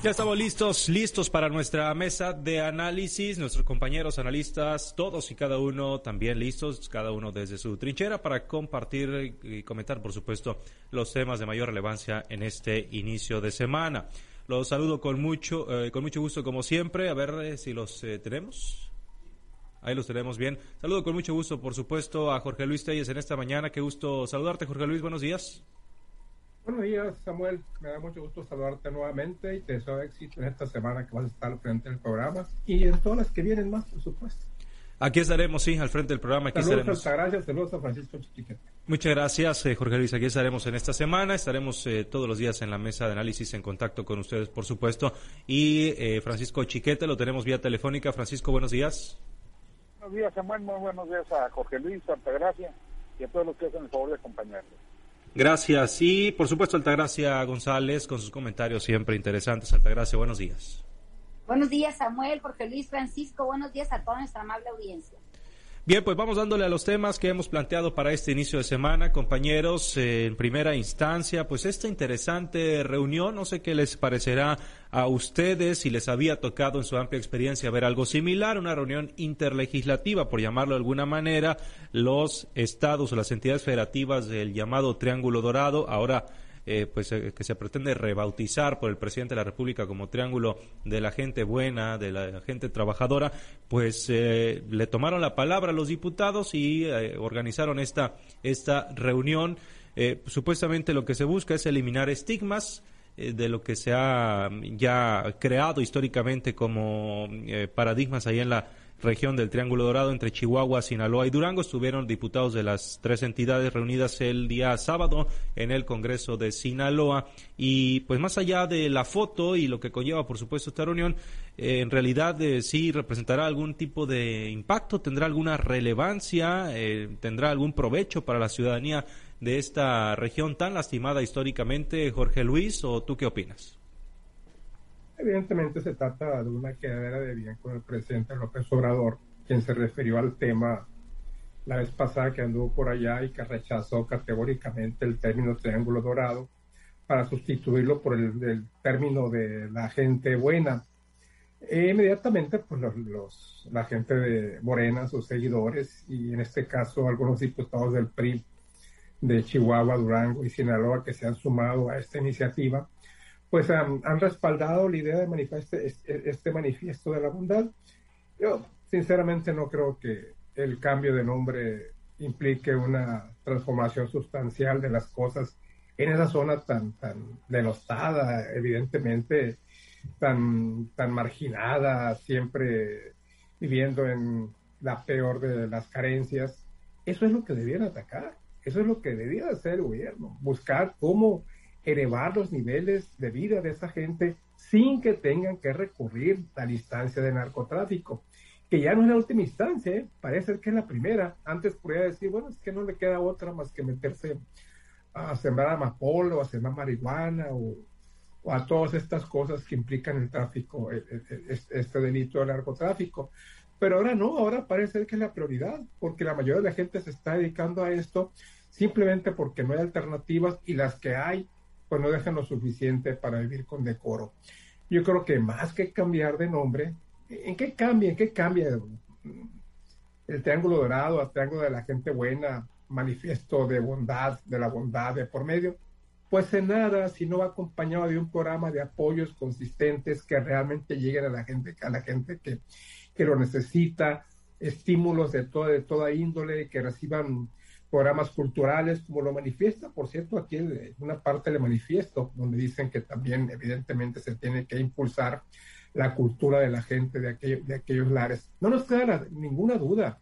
Ya estamos listos, listos para nuestra mesa de análisis. Nuestros compañeros analistas, todos y cada uno también listos, cada uno desde su trinchera para compartir y comentar, por supuesto, los temas de mayor relevancia en este inicio de semana. Los saludo con mucho, eh, con mucho gusto como siempre. A ver eh, si los eh, tenemos. Ahí los tenemos bien. Saludo con mucho gusto, por supuesto, a Jorge Luis Telles en esta mañana. Qué gusto saludarte, Jorge Luis. Buenos días. Buenos días, Samuel. Me da mucho gusto saludarte nuevamente y te deseo éxito en esta semana que vas a estar al frente del programa y en todas las que vienen más, por supuesto. Aquí estaremos, sí, al frente del programa. Aquí saludos estaremos. saludos a Francisco Chiquete. Muchas gracias, eh, Jorge Luis. Aquí estaremos en esta semana. Estaremos eh, todos los días en la mesa de análisis en contacto con ustedes, por supuesto. Y eh, Francisco Chiquete lo tenemos vía telefónica. Francisco, buenos días. Buenos días, Samuel. Muy buenos días a Jorge Luis, Altagracia y a todos los que hacen el favor de acompañarnos. Gracias. Y por supuesto, Altagracia González, con sus comentarios siempre interesantes. Altagracia, buenos días. Buenos días, Samuel, Jorge Luis, Francisco. Buenos días a toda nuestra amable audiencia. Bien, pues vamos dándole a los temas que hemos planteado para este inicio de semana, compañeros. Eh, en primera instancia, pues esta interesante reunión, no sé qué les parecerá a ustedes, si les había tocado en su amplia experiencia ver algo similar, una reunión interlegislativa, por llamarlo de alguna manera, los estados o las entidades federativas del llamado Triángulo Dorado, ahora eh, pues eh, que se pretende rebautizar por el presidente de la República como Triángulo de la gente buena, de la gente trabajadora, pues eh, le tomaron la palabra a los diputados y organizaron esta esta reunión. supuestamente lo que se busca es eliminar estigmas de lo que se ha ya creado históricamente como paradigmas ahí en la región del Triángulo Dorado entre Chihuahua, Sinaloa y Durango. Estuvieron diputados de las tres entidades reunidas el día sábado en el Congreso de Sinaloa. Y pues más allá de la foto y lo que conlleva, por supuesto, esta reunión, eh, en realidad eh, sí representará algún tipo de impacto, tendrá alguna relevancia, eh, tendrá algún provecho para la ciudadanía de esta región tan lastimada históricamente. Jorge Luis, ¿o tú qué opinas? Evidentemente se trata de una quedadera de bien con el presidente López Obrador, quien se refirió al tema la vez pasada que anduvo por allá y que rechazó categóricamente el término triángulo dorado para sustituirlo por el, término de la gente buena. E inmediatamente, pues los, la gente de Morena, sus seguidores, y en este caso algunos diputados del PRI de Chihuahua, Durango y Sinaloa que se han sumado a esta iniciativa, pues han, respaldado la idea de este, manifiesto de la bondad. Yo sinceramente no creo que el cambio de nombre implique una transformación sustancial de las cosas en esa zona tan, tan denostada, evidentemente tan, tan marginada, siempre viviendo en la peor de las carencias. Eso es lo que debiera atacar, eso es lo que debiera hacer el gobierno, buscar cómo elevar los niveles de vida de esa gente sin que tengan que recurrir a la instancia de narcotráfico, que ya no es la última instancia, ¿eh? parece que es la primera. Antes podría decir, bueno, es que no le queda otra más que meterse a sembrar amapola o a sembrar marihuana o, a todas estas cosas que implican el tráfico, este delito del narcotráfico. Pero ahora no, ahora parece que es la prioridad, porque la mayoría de la gente se está dedicando a esto simplemente porque no hay alternativas y las que hay pues no dejan lo suficiente para vivir con decoro. Yo creo que más que cambiar de nombre, ¿en qué cambia? ¿En qué cambia el Triángulo Dorado al Triángulo de la Gente Buena, manifiesto de bondad, de la bondad de por medio? Pues en nada, si no va acompañado de un programa de apoyos consistentes que realmente lleguen a la gente, a la gente que, que lo necesita, estímulos de, toda de toda índole, que reciban programas culturales, como lo manifiesta, por cierto, aquí en una parte del manifiesto, donde dicen que también evidentemente se tiene que impulsar la cultura de la gente de, de aquellos lares. No nos queda ninguna duda.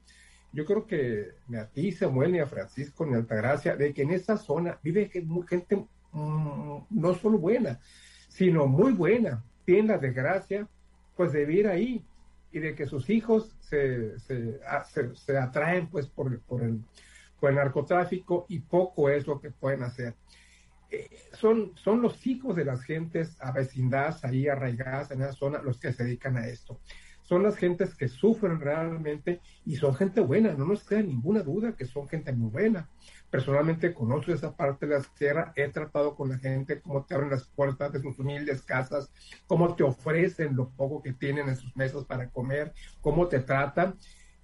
Yo creo que ni a ti, Samuel, ni a Francisco, ni a Altagracia, de que en esa zona vive gente mm, no solo buena, sino muy buena. Tiene la desgracia, pues, de vivir ahí y de que sus hijos se, se, se, atraen, pues, por, por el con el narcotráfico y poco es lo que pueden hacer. Eh, son, son los hijos de las gentes avecindadas ahí arraigadas en esa zona los que se dedican a esto. son las gentes que sufren realmente y son gente buena, no nos queda ninguna duda que son gente muy buena. Personalmente conozco esa parte de la sierra, he tratado con la gente, cómo te abren las puertas de sus humildes casas, cómo te ofrecen lo poco que tienen en sus mesas para comer, cómo te tratan.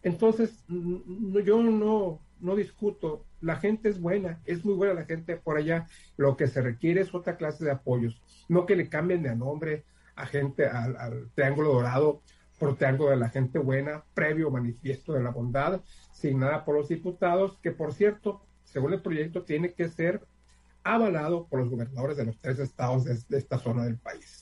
Entonces, yo no, no discuto, la gente es buena, es muy buena la gente por allá, lo que se requiere es otra clase de apoyos, no que le cambien de nombre a gente al, al Triángulo Dorado por Triángulo de la Gente Buena, previo manifiesto de la bondad, signada por los diputados, que por cierto, según el proyecto, tiene que ser avalado por los gobernadores de los tres estados de esta zona del país.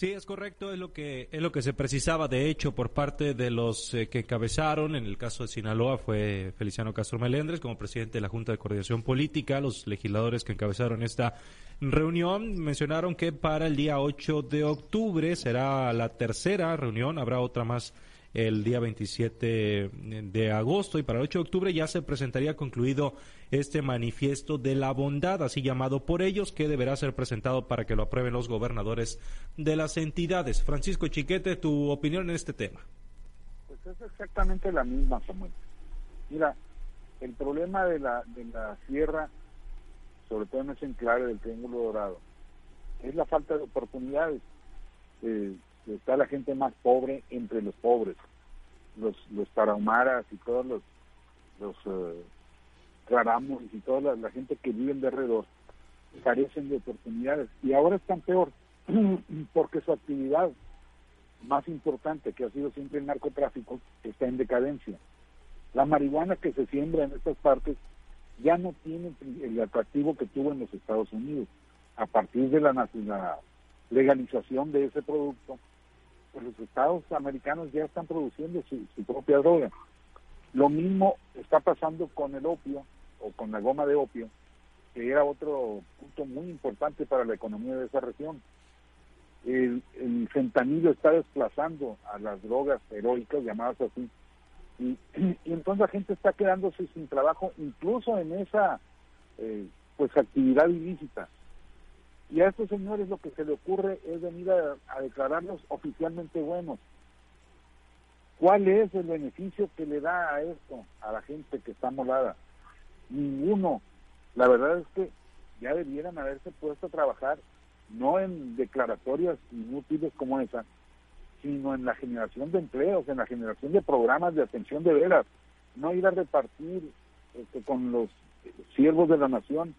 Sí, es correcto, es lo que es lo que se precisaba de hecho por parte de los eh, que encabezaron, en el caso de Sinaloa fue Feliciano Castro Melendres como presidente de la Junta de Coordinación Política, los legisladores que encabezaron esta reunión mencionaron que para el día 8 de octubre será la tercera reunión, habrá otra más el día 27 de agosto y para el 8 de octubre ya se presentaría concluido este manifiesto de la bondad, así llamado por ellos, que deberá ser presentado para que lo aprueben los gobernadores de las entidades. Francisco Chiquete, tu opinión en este tema. Pues es exactamente la misma, Samuel. Mira, el problema de la, de la sierra, sobre todo en ese enclave del Triángulo Dorado, es la falta de oportunidades. Eh, está la gente más pobre entre los pobres, los, los tarahumaras y todos los, los uh, y toda la, gente que vive de alrededor carecen de oportunidades. Y ahora están peor, porque su actividad más importante, que ha sido siempre el narcotráfico, está en decadencia. La marihuana que se siembra en estas partes ya no tiene el atractivo que tuvo en los Estados Unidos. A partir de la, la legalización de ese producto, pues los estados americanos ya están produciendo su, propia droga. Lo mismo está pasando con el opio o con la goma de opio, que era otro punto muy importante para la economía de esa región. El, el fentanilo está desplazando a las drogas heroicas, llamadas así, y, entonces la gente está quedándose sin trabajo incluso en esa eh, pues actividad ilícita. Y a estos señores lo que se le ocurre es venir a, declararlos oficialmente buenos. ¿Cuál es el beneficio que le da a esto, a la gente que está molada? Ninguno. La verdad es que ya debieran haberse puesto a trabajar no en declaratorias inútiles como esa, sino en la generación de empleos, en la generación de programas de atención de veras, no ir a repartir este, con los siervos de la nación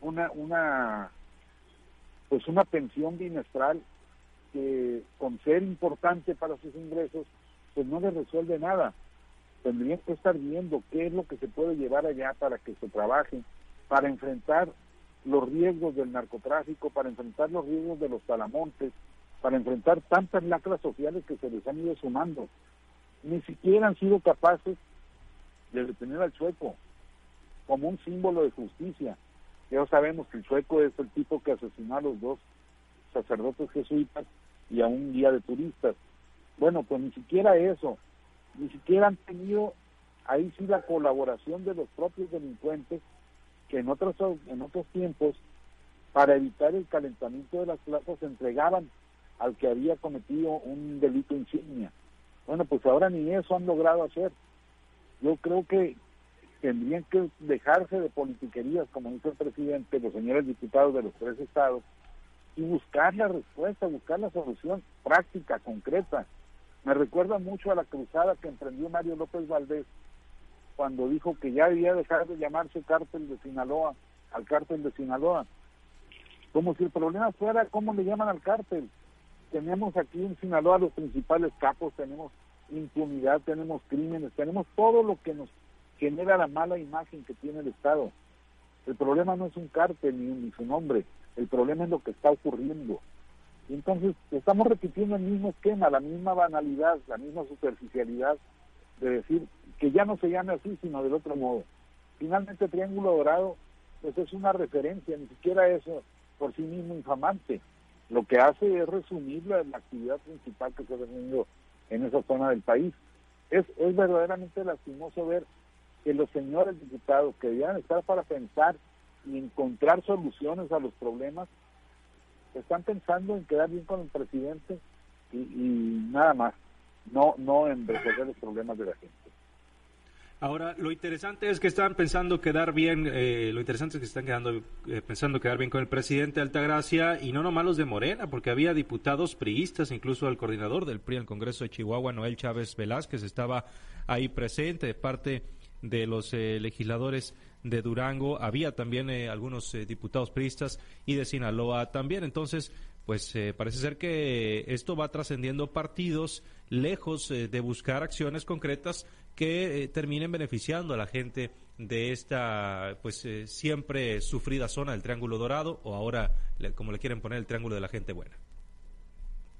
una, una pues una pensión bimestral que con ser importante para sus ingresos, pues no les resuelve nada. Tendrían que estar viendo qué es lo que se puede llevar allá para que se trabaje, para enfrentar los riesgos del narcotráfico, para enfrentar los riesgos de los talamontes, para enfrentar tantas lacras sociales que se les han ido sumando. Ni siquiera han sido capaces de detener al sueco como un símbolo de justicia, ya sabemos que el sueco es el tipo que asesinó a los dos sacerdotes jesuitas y a un guía de turistas. Bueno, pues ni siquiera eso, ni siquiera han tenido ahí sí la colaboración de los propios delincuentes que en otros en otros tiempos para evitar el calentamiento de las plazas entregaban al que había cometido un delito insignia. Bueno, pues ahora ni eso han logrado hacer. Yo creo que tendrían que dejarse de politiquerías, como dice el presidente, los señores diputados de los tres estados, y buscar la respuesta, buscar la solución práctica, concreta. Me recuerda mucho a la cruzada que emprendió Mario López Valdés cuando dijo que ya debía dejar de llamarse cártel de Sinaloa al cártel de Sinaloa. Como si el problema fuera cómo le llaman al cártel. Tenemos aquí en Sinaloa los principales capos, tenemos impunidad, tenemos crímenes, tenemos todo lo que nos genera la mala imagen que tiene el Estado. El problema no es un cártel ni, su nombre, el problema es lo que está ocurriendo. Y entonces estamos repitiendo el mismo esquema, la misma banalidad, la misma superficialidad de decir que ya no se llame así, sino del otro modo. Finalmente Triángulo Dorado pues es una referencia, ni siquiera eso por sí mismo infamante. Lo que hace es resumir la, actividad principal que se ha tenido en esa zona del país. Es verdaderamente lastimoso ver que los señores diputados que debían estar para pensar y encontrar soluciones a los problemas, están pensando en quedar bien con el presidente y, nada más. no, no en resolver los problemas de la gente. Ahora, lo interesante es que están pensando quedar bien, eh, lo interesante es que están quedando, eh, pensando quedar bien con el presidente Altagracia y no nomás los de Morena, porque había diputados priistas, incluso el coordinador del PRI en el Congreso de Chihuahua, Noel Chávez Velázquez, estaba ahí presente de parte de los eh, legisladores de Durango, había también algunos diputados priistas y de Sinaloa también. Entonces, pues parece ser que esto va trascendiendo partidos lejos de buscar acciones concretas que eh, terminen beneficiando a la gente de esta pues eh, siempre sufrida zona del Triángulo Dorado o ahora como le quieren poner el Triángulo de la gente buena.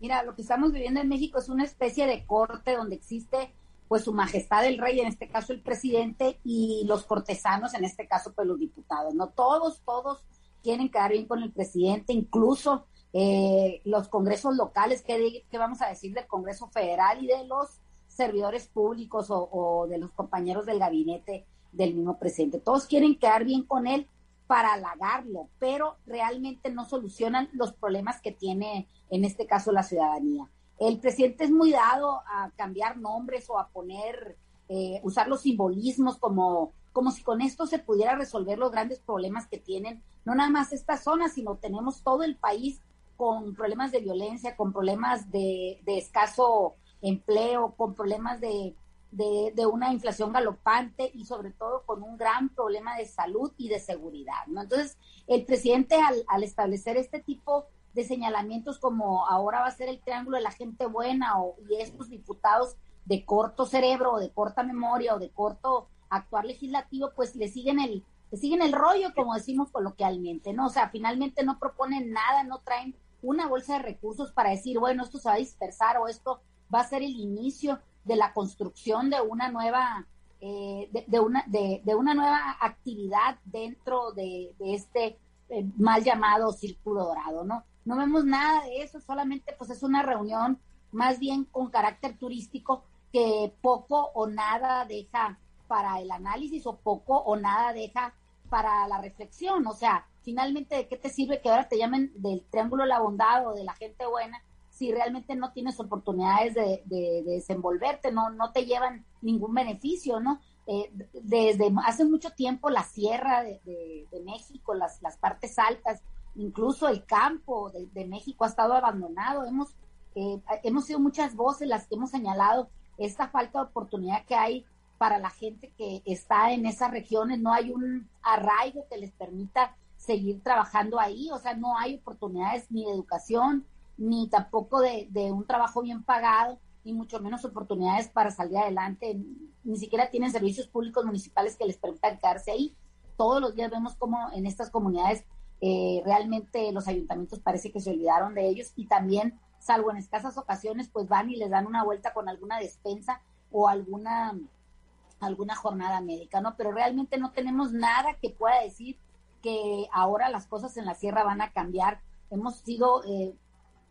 Mira, lo que estamos viviendo en México es una especie de corte donde existe pues su majestad el rey, en este caso el presidente, y los cortesanos, en este caso pues los diputados, ¿no? Todos, todos quieren quedar bien con el presidente, incluso eh, los congresos locales, ¿qué, ¿qué vamos a decir del Congreso Federal y de los servidores públicos o, de los compañeros del gabinete del mismo presidente. Todos quieren quedar bien con él para halagarlo, pero realmente no solucionan los problemas que tiene en este caso la ciudadanía. El presidente es muy dado a cambiar nombres o a poner, eh, usar los simbolismos como, como si con esto se pudiera resolver los grandes problemas que tienen, no nada más esta zona, sino tenemos todo el país con problemas de violencia, con problemas de, escaso empleo, con problemas de, de, una inflación galopante y sobre todo con un gran problema de salud y de seguridad. ¿no? Entonces, el presidente al, al establecer este tipo de señalamientos como ahora va a ser el triángulo de la gente buena o, y estos diputados de corto cerebro o de corta memoria o de corto actuar legislativo, pues le siguen el, le siguen el rollo, como decimos coloquialmente, ¿no? O sea, finalmente no proponen nada, no traen una bolsa de recursos para decir, bueno, esto se va a dispersar o esto va a ser el inicio de la construcción de una nueva eh, de, una de, una nueva actividad dentro de, este eh, mal llamado círculo dorado, ¿no? No vemos nada de eso, solamente pues es una reunión más bien con carácter turístico que poco o nada deja para el análisis o poco o nada deja para la reflexión. O sea, finalmente, ¿de qué te sirve que ahora te llamen del Triángulo de la Bondad o de la gente buena si realmente no tienes oportunidades de, desenvolverte, no, no te llevan ningún beneficio, ¿no? Eh, desde hace mucho tiempo la sierra de, México, las, las partes altas, incluso el campo de, México ha estado abandonado. Hemos, eh, hemos sido muchas voces las que hemos señalado esta falta de oportunidad que hay para la gente que está en esas regiones. No hay un arraigo que les permita seguir trabajando ahí, o sea, no hay oportunidades ni de educación, ni tampoco de, un trabajo bien pagado, ni mucho menos oportunidades para salir adelante. Ni siquiera tienen servicios públicos municipales que les permitan quedarse ahí. Todos los días vemos cómo en estas comunidades eh, realmente los ayuntamientos parece que se olvidaron de ellos y también, salvo en escasas ocasiones, pues van y les dan una vuelta con alguna despensa o alguna alguna jornada médica, ¿no? Pero realmente no tenemos nada que pueda decir que ahora las cosas en la sierra van a cambiar. Hemos sido eh,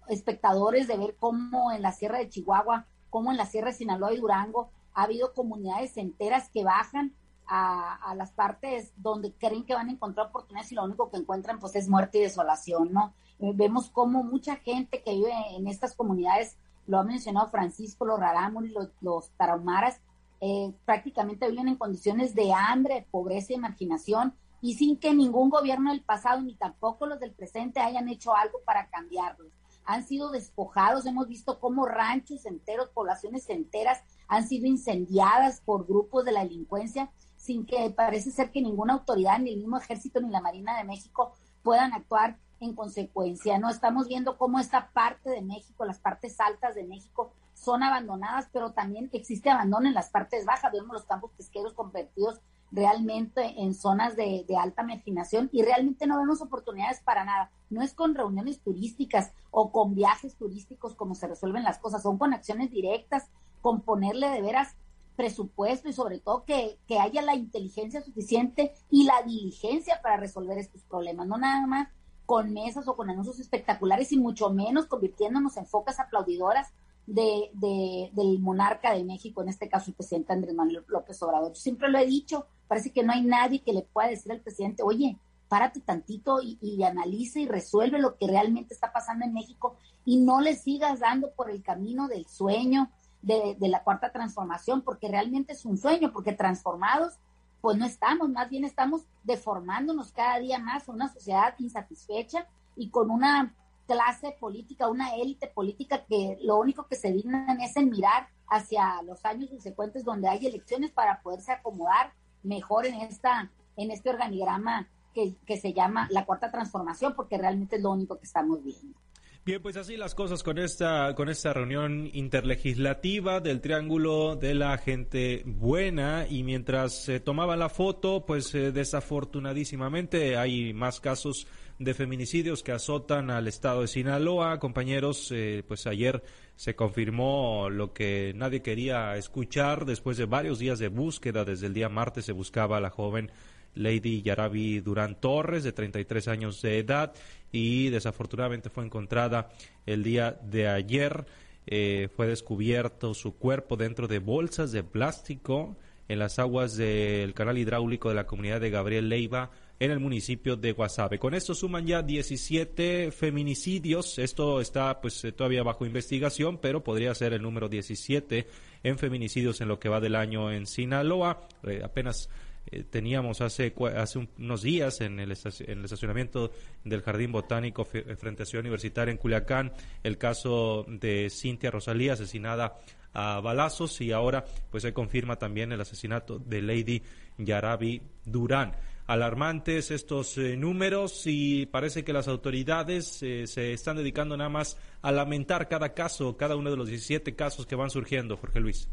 espectadores de ver cómo en la Sierra de Chihuahua, cómo en la Sierra de Sinaloa y Durango ha habido comunidades enteras que bajan a, las partes donde creen que van a encontrar oportunidades y lo único que encuentran pues es muerte y desolación, ¿no? Eh, vemos cómo mucha gente que vive en estas comunidades, lo ha mencionado Francisco, los rarámuris, los, los tarahumaras, eh, prácticamente viven en condiciones de hambre, pobreza y marginación y sin que ningún gobierno del pasado ni tampoco los del presente hayan hecho algo para cambiarlos han sido despojados, hemos visto cómo ranchos enteros, poblaciones enteras han sido incendiadas por grupos de la delincuencia sin que parece ser que ninguna autoridad, ni el mismo ejército, ni la Marina de México puedan actuar en consecuencia. No estamos viendo cómo esta parte de México, las partes altas de México, son abandonadas, pero también existe abandono en las partes bajas. Vemos los campos pesqueros convertidos realmente en zonas de, alta marginación y realmente no vemos oportunidades para nada. No es con reuniones turísticas o con viajes turísticos como se resuelven las cosas, son con acciones directas, con ponerle de veras presupuesto y sobre todo que, que haya la inteligencia suficiente y la diligencia para resolver estos problemas, no nada más con mesas o con anuncios espectaculares y mucho menos convirtiéndonos en focas aplaudidoras de, de, del monarca de México, en este caso el presidente Andrés Manuel López Obrador. Yo siempre lo he dicho, parece que no hay nadie que le pueda decir al presidente, oye, párate tantito y, y analiza y resuelve lo que realmente está pasando en México y no le sigas dando por el camino del sueño, de, la cuarta transformación, porque realmente es un sueño, porque transformados, pues no estamos, más bien estamos deformándonos cada día más una sociedad insatisfecha y con una clase política, una élite política que lo único que se dignan es en mirar hacia los años subsecuentes donde hay elecciones para poderse acomodar mejor en esta en este organigrama que, que se llama la cuarta transformación porque realmente es lo único que estamos viendo. Bien, pues así las cosas con esta con esta reunión interlegislativa del Triángulo de la Gente Buena y mientras se tomaba la foto, pues eh, desafortunadísimamente hay más casos de feminicidios que azotan al estado de Sinaloa. Compañeros, eh, pues ayer se confirmó lo que nadie quería escuchar después de varios días de búsqueda. Desde el día martes se buscaba a la joven Lady Yarabi Durán Torres, de 33 años de edad, y desafortunadamente fue encontrada el día de ayer. Eh, fue descubierto su cuerpo dentro de bolsas de plástico en las aguas del canal hidráulico de la comunidad de Gabriel Leiva en el municipio de Guasave. Con esto suman ya 17 feminicidios. Esto está pues eh, todavía bajo investigación, pero podría ser el número 17 en feminicidios en lo que va del año en Sinaloa. Eh, apenas eh, teníamos hace, hace unos días en el, en el estacionamiento del Jardín Botánico eh, frente a Ciudad Universitaria en Culiacán el caso de Cintia Rosalía asesinada a balazos y ahora pues se confirma también el asesinato de Lady Yarabi Durán. Alarmantes estos eh, números y parece que las autoridades se están dedicando nada más a lamentar cada caso, cada uno de los 17 casos que van surgiendo, Jorge Luis.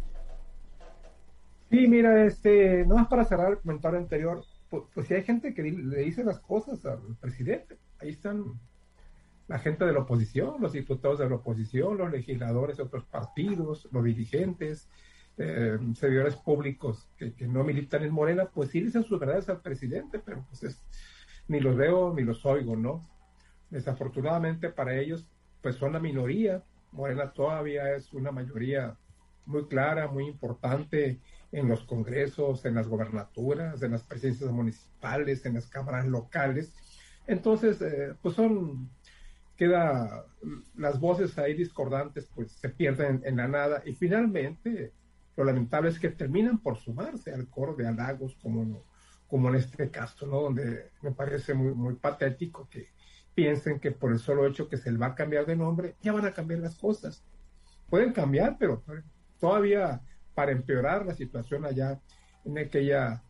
Sí, mira, este, no más para cerrar el comentario anterior, pues, si hay gente que le dice las cosas al presidente, ahí están la gente de la oposición, los diputados de la oposición, los legisladores de otros partidos, los dirigentes, eh, servidores públicos que, no militan en Morena, pues sí dicen sus verdades al presidente, pero pues es, ni los veo ni los oigo, ¿no? Desafortunadamente para ellos, pues son la minoría, Morena todavía es una mayoría muy clara, muy importante en los congresos, en las gobernaturas, en las presidencias municipales, en las cámaras locales. Entonces, eh, pues son, queda, las voces ahí discordantes pues se pierden en la nada y finalmente lo lamentable es que terminan por sumarse al coro de halagos como, como en este caso, ¿no? Donde me parece muy, muy patético que piensen que por el solo hecho que se va a cambiar de nombre, ya van a cambiar las cosas. Pueden cambiar, pero todavía para empeorar la situación allá en aquella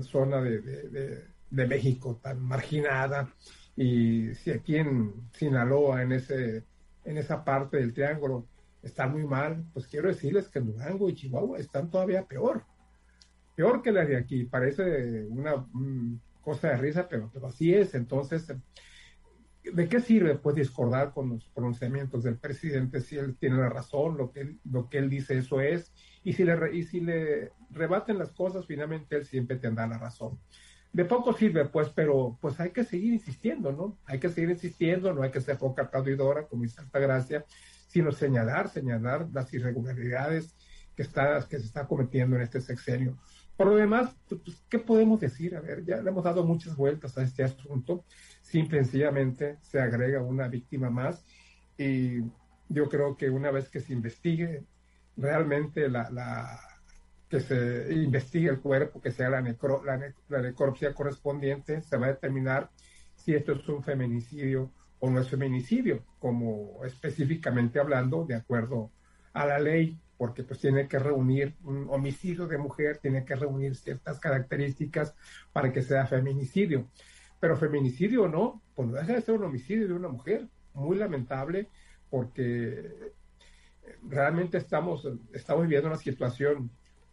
zona de, México tan marginada. Y si aquí en Sinaloa, en, ese, en esa parte del triángulo, está muy mal, pues quiero decirles que Durango y Chihuahua están todavía peor. Peor que la de aquí. Parece una cosa de risa, pero, pero así es. Entonces, ¿de qué sirve pues discordar con los pronunciamientos del presidente si él tiene la razón, lo que lo que él dice eso es? Y si le, y si le rebaten las cosas, finalmente él siempre tendrá la razón. De poco sirve, pues, pero pues hay que seguir insistiendo, ¿no? Hay que seguir insistiendo, no hay que ser poca aplaudidora, como dice Gracia, sino señalar, señalar las irregularidades que, está, que se está cometiendo en este sexenio. Por lo demás, pues, pues, ¿qué podemos decir? A ver, ya le hemos dado muchas vueltas a este asunto. Simple y sencillamente se agrega una víctima más y yo creo que una vez que se investigue realmente la, la, que se investigue el cuerpo, que sea la, necro, la, necropsia correspondiente, se va a determinar si esto es un feminicidio o no es feminicidio, como específicamente hablando, de acuerdo a la ley, porque pues tiene que reunir un homicidio de mujer, tiene que reunir ciertas características para que sea feminicidio. Pero feminicidio o no, pues no deja de ser un homicidio de una mujer, muy lamentable, porque realmente estamos, estamos viviendo una situación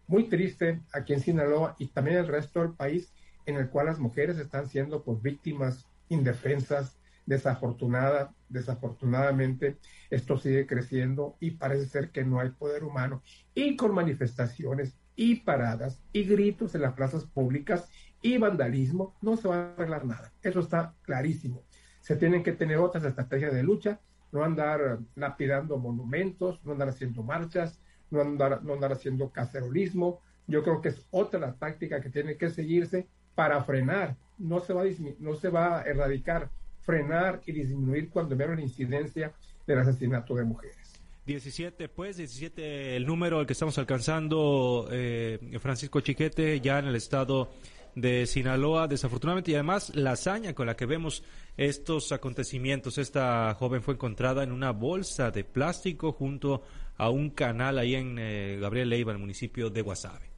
muy triste aquí en Sinaloa y también en el resto del país, en el cual las mujeres están siendo pues, víctimas indefensas, desafortunadas, desafortunadamente esto sigue creciendo y parece ser que no hay poder humano y con manifestaciones y paradas y gritos en las plazas públicas y vandalismo no se va a arreglar nada. Eso está clarísimo. Se tienen que tener otras estrategias de lucha no andar lapidando monumentos, no andar haciendo marchas, no andar, no andar haciendo cacerolismo. Yo creo que es otra táctica que tiene que seguirse para frenar. No se va a, no se va erradicar, frenar y disminuir cuando menos la incidencia del asesinato de mujeres. 17, pues, 17 el número al que estamos alcanzando, eh, Francisco Chiquete, ya en el estado de Sinaloa, desafortunadamente, y además la hazaña con la que vemos estos acontecimientos. Esta joven fue encontrada en una bolsa de plástico junto a un canal ahí en eh, Gabriel Leiva, el municipio de Guasave.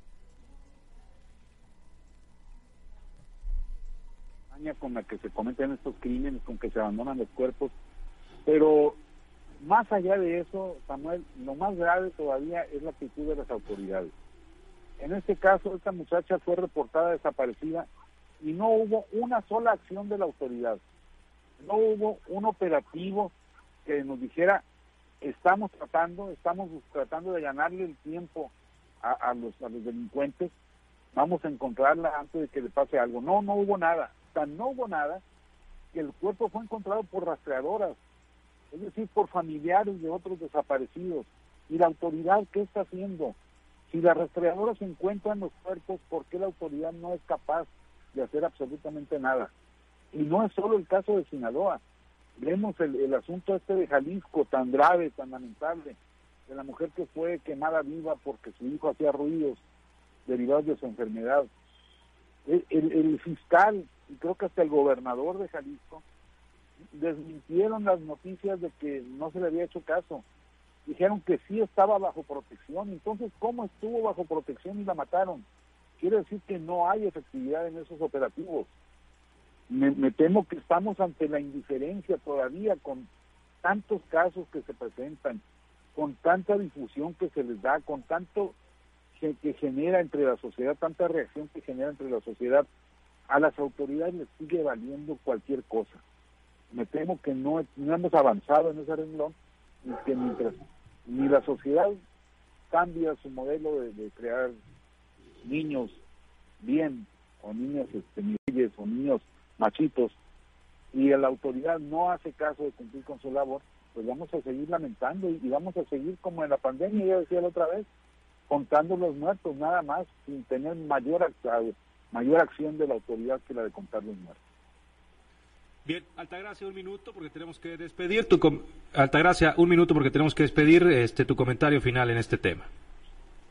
con la que se cometen estos crímenes, con que se abandonan los cuerpos, pero más allá de eso, Samuel, lo más grave todavía es la actitud de las autoridades. En este caso, esta muchacha fue reportada desaparecida y no hubo una sola acción de la autoridad. No hubo un operativo que nos dijera, estamos tratando, estamos tratando de ganarle el tiempo a, los, a los delincuentes, vamos a encontrarla antes de que le pase algo. No, no hubo nada. Sea, no hubo nada. que El cuerpo fue encontrado por rastreadoras, es decir, por familiares de otros desaparecidos. ¿Y la autoridad qué está haciendo? Si las rastreadoras encuentran los cuerpos, ¿por qué la autoridad no es capaz de hacer absolutamente nada? Y no es solo el caso de Sinaloa. Vemos el, asunto este de Jalisco, tan grave, tan lamentable, de la mujer que fue quemada viva porque su hijo hacía ruidos derivados de su enfermedad. El, el, fiscal, y creo que hasta el gobernador de Jalisco, desmintieron las noticias de que no se le había hecho caso. Dijeron que sí estaba bajo protección. Entonces, ¿cómo estuvo bajo protección y la mataron? Quiere decir que no hay efectividad en esos operativos. Me, temo que estamos ante la indiferencia todavía con tantos casos que se presentan, con tanta difusión que se les da, con tanto que, genera entre la sociedad, tanta reacción que genera entre la sociedad, a las autoridades les sigue valiendo cualquier cosa me temo que no, hemos avanzado en ese renglón que mientras ni la sociedad cambia su modelo de, crear niños bien o niños este, o niños machitos y la autoridad no hace caso de cumplir con su labor, pues vamos a seguir lamentando y, vamos a seguir como en la pandemia, ya decía la otra vez, contando los muertos nada más sin tener mayor, mayor acción de la autoridad que la de contar los muertos. Bien, Altagracia, un minuto porque tenemos que despedir tu Altagracia, un minuto porque tenemos que despedir este tu comentario final en este tema.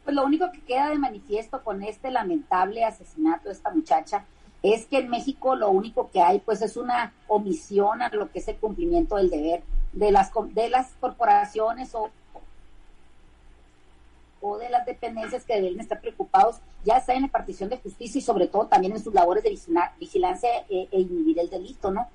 Pues lo único que queda de manifiesto con este lamentable asesinato de esta muchacha es que en México lo único que hay pues es una omisión a lo que es el cumplimiento del deber de las de las corporaciones o o de las dependencias que deben estar preocupados, ya sea en la partición de justicia y sobre todo también en sus labores de vigilancia e, e inhibir el delito, ¿no?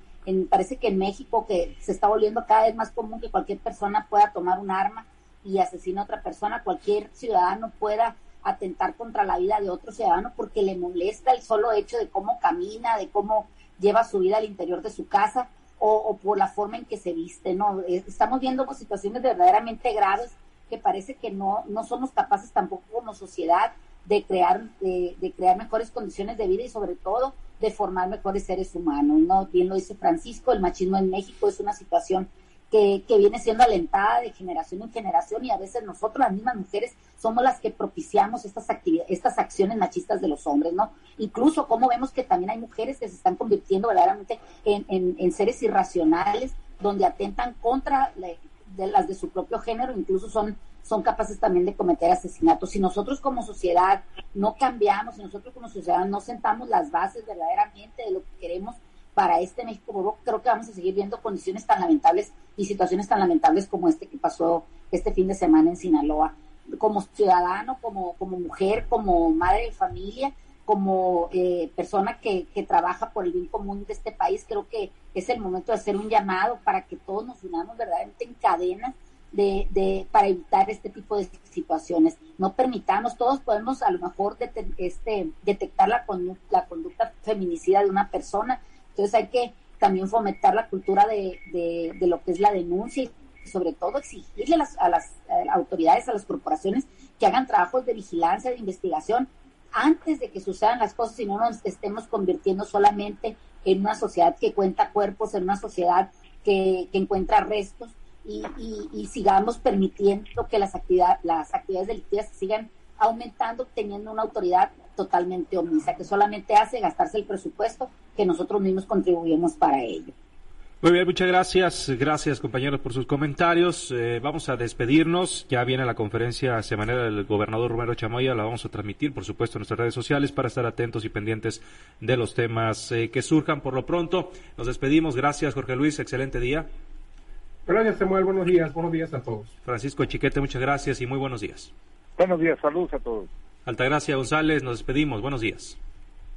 Parece que en México que se está volviendo cada vez más común que cualquier persona pueda tomar un arma y asesinar a otra persona, cualquier ciudadano pueda atentar contra la vida de otro ciudadano porque le molesta el solo hecho de cómo camina, de cómo lleva su vida al interior de su casa o, por la forma en que se viste, ¿no? Eh, estamos viendo situaciones verdaderamente graves que parece que no, no somos capaces tampoco como sociedad de crear, de, crear mejores condiciones de vida y sobre todo de formar mejores seres humanos. ¿no? Bien lo dice Francisco, el machismo en México es una situación que, que, viene siendo alentada de generación en generación y a veces nosotros, las mismas mujeres, somos las que propiciamos estas estas acciones machistas de los hombres, ¿no? Incluso como vemos que también hay mujeres que se están convirtiendo verdaderamente en, en, seres irracionales, donde atentan contra de las de su propio género, incluso son son capaces también de cometer asesinatos. Si nosotros como sociedad no cambiamos, si nosotros como sociedad no sentamos las bases verdaderamente de lo que queremos para este México, creo que vamos a seguir viendo condiciones tan lamentables y situaciones tan lamentables como este que pasó este fin de semana en Sinaloa. Como ciudadano, como, como mujer, como madre de familia, como eh, persona que, que trabaja por el bien común de este país, creo que es el momento de hacer un llamado para que todos nos unamos verdaderamente en cadenas de, de, para evitar este tipo de situaciones. No permitamos, todos podemos a lo mejor este, detectar la, la conducta feminicida de una persona, entonces hay que también fomentar la cultura de, lo que es la denuncia y sobre todo exigirle a las, a las autoridades, a las corporaciones que hagan trabajos de vigilancia, de investigación, antes de que sucedan las cosas y no nos estemos convirtiendo solamente en una sociedad que cuenta cuerpos, en una sociedad que encuentra restos y, sigamos permitiendo que las, actividades las actividades delictivas sigan aumentando teniendo una autoridad totalmente omisa, que solamente hace gastarse el presupuesto que nosotros mismos contribuimos para ello. Muy bien, muchas gracias. Gracias, compañeros, por sus comentarios. Eh, vamos a despedirnos. Ya viene la conferencia semanal del gobernador Romero Chamoya. La vamos a transmitir, por supuesto, en nuestras redes sociales para estar atentos y pendientes de los temas eh, que surjan. Por lo pronto, nos despedimos. Gracias, Jorge Luis. Excelente día. Gracias, Samuel. Buenos días. Buenos días a todos. Francisco Chiquete, muchas gracias y muy buenos días. Buenos días. Saludos a todos. Altagracia González, nos despedimos. Buenos días.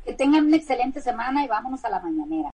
Que tengan una excelente semana y vámonos a la mañanera.